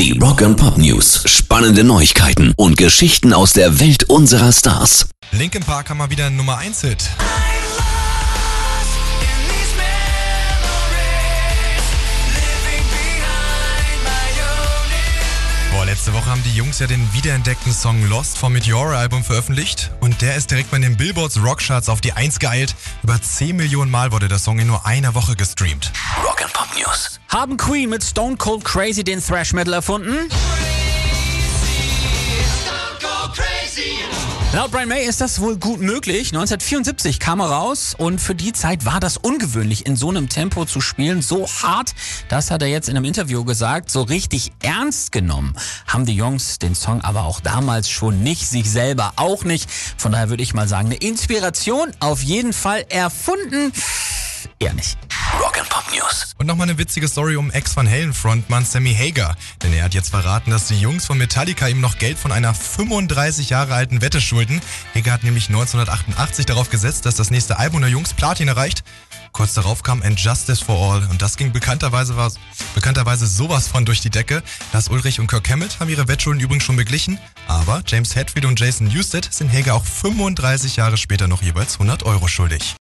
Die Rock and Pop News. Spannende Neuigkeiten und Geschichten aus der Welt unserer Stars. Linkin Park haben mal wieder Nummer 1 Hit. Letzte Woche haben die Jungs ja den wiederentdeckten Song Lost vom Meteora-Album veröffentlicht und der ist direkt bei den Billboards Rockcharts auf die 1 geeilt. Über 10 Millionen Mal wurde der Song in nur einer Woche gestreamt. Rock and Pop News. Haben Queen mit Stone Cold Crazy den Thrash Metal erfunden? Laut Brian May ist das wohl gut möglich. 1974 kam er raus und für die Zeit war das ungewöhnlich, in so einem Tempo zu spielen, so hart. Das hat er jetzt in einem Interview gesagt. So richtig ernst genommen haben die Jungs den Song aber auch damals schon nicht, sich selber auch nicht. Von daher würde ich mal sagen, eine Inspiration auf jeden Fall erfunden. Eher nicht. Rock and Pop News. Und nochmal eine witzige Story um Ex Van Halen Frontmann Sammy Hager. Denn er hat jetzt verraten, dass die Jungs von Metallica ihm noch Geld von einer 35 Jahre alten Wette schulden. Hager hat nämlich 1988 darauf gesetzt, dass das nächste Album der Jungs Platin erreicht. Kurz darauf kam And Justice for All und das ging bekannterweise, war, bekannterweise sowas von durch die Decke. Lars Ulrich und Kirk Hammett haben ihre Wettschulden übrigens schon beglichen, aber James Hetfield und Jason Newsted sind Hager auch 35 Jahre später noch jeweils 100 Euro schuldig.